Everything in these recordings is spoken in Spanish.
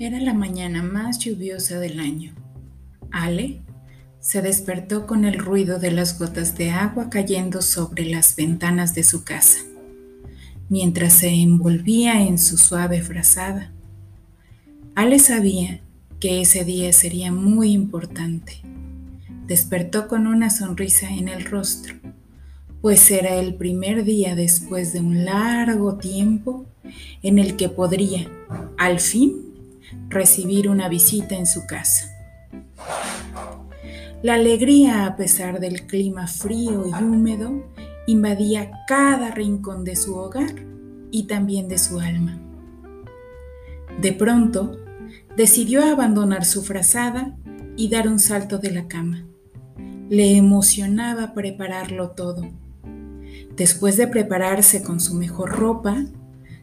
Era la mañana más lluviosa del año. Ale se despertó con el ruido de las gotas de agua cayendo sobre las ventanas de su casa, mientras se envolvía en su suave frazada. Ale sabía que ese día sería muy importante. Despertó con una sonrisa en el rostro, pues era el primer día después de un largo tiempo en el que podría, al fin, recibir una visita en su casa. La alegría, a pesar del clima frío y húmedo, invadía cada rincón de su hogar y también de su alma. De pronto, decidió abandonar su frazada y dar un salto de la cama. Le emocionaba prepararlo todo. Después de prepararse con su mejor ropa,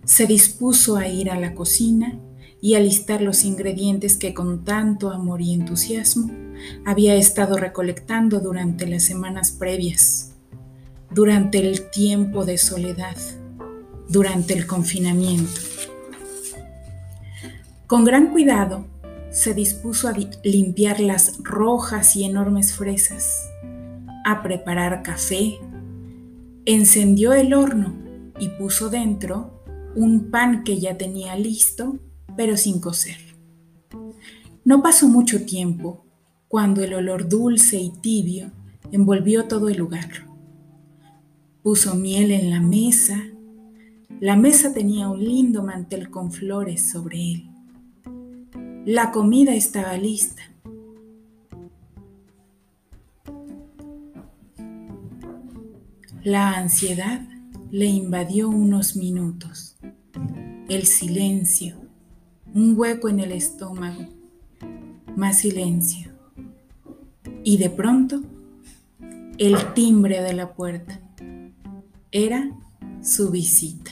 se dispuso a ir a la cocina y alistar los ingredientes que con tanto amor y entusiasmo había estado recolectando durante las semanas previas, durante el tiempo de soledad, durante el confinamiento. Con gran cuidado, se dispuso a limpiar las rojas y enormes fresas, a preparar café, encendió el horno y puso dentro un pan que ya tenía listo pero sin coser. No pasó mucho tiempo cuando el olor dulce y tibio envolvió todo el lugar. Puso miel en la mesa. La mesa tenía un lindo mantel con flores sobre él. La comida estaba lista. La ansiedad le invadió unos minutos. El silencio un hueco en el estómago, más silencio. Y de pronto, el timbre de la puerta. Era su visita.